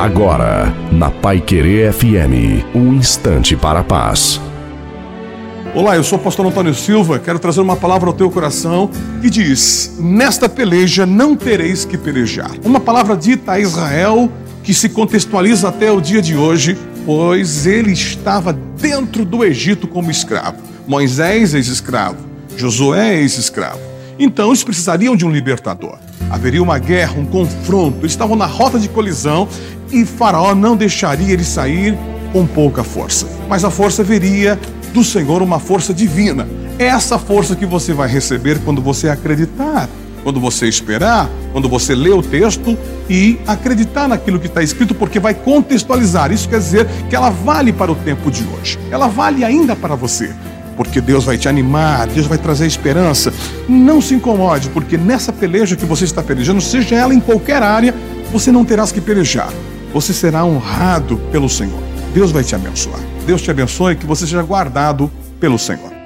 Agora, na Pai Querer FM, um instante para a paz. Olá, eu sou o pastor Antônio Silva, quero trazer uma palavra ao teu coração que diz: Nesta peleja não tereis que pelejar. Uma palavra dita a Israel que se contextualiza até o dia de hoje, pois ele estava dentro do Egito como escravo. Moisés, ex-escravo. Josué, ex-escravo. Então eles precisariam de um libertador. Haveria uma guerra, um confronto. Eles estavam na rota de colisão e Faraó não deixaria eles sair com pouca força. Mas a força viria do Senhor, uma força divina. É essa força que você vai receber quando você acreditar, quando você esperar, quando você lê o texto e acreditar naquilo que está escrito, porque vai contextualizar. Isso quer dizer que ela vale para o tempo de hoje. Ela vale ainda para você porque Deus vai te animar, Deus vai trazer esperança. Não se incomode, porque nessa peleja que você está pelejando, seja ela em qualquer área, você não terás que pelejar. Você será honrado pelo Senhor. Deus vai te abençoar. Deus te abençoe que você seja guardado pelo Senhor.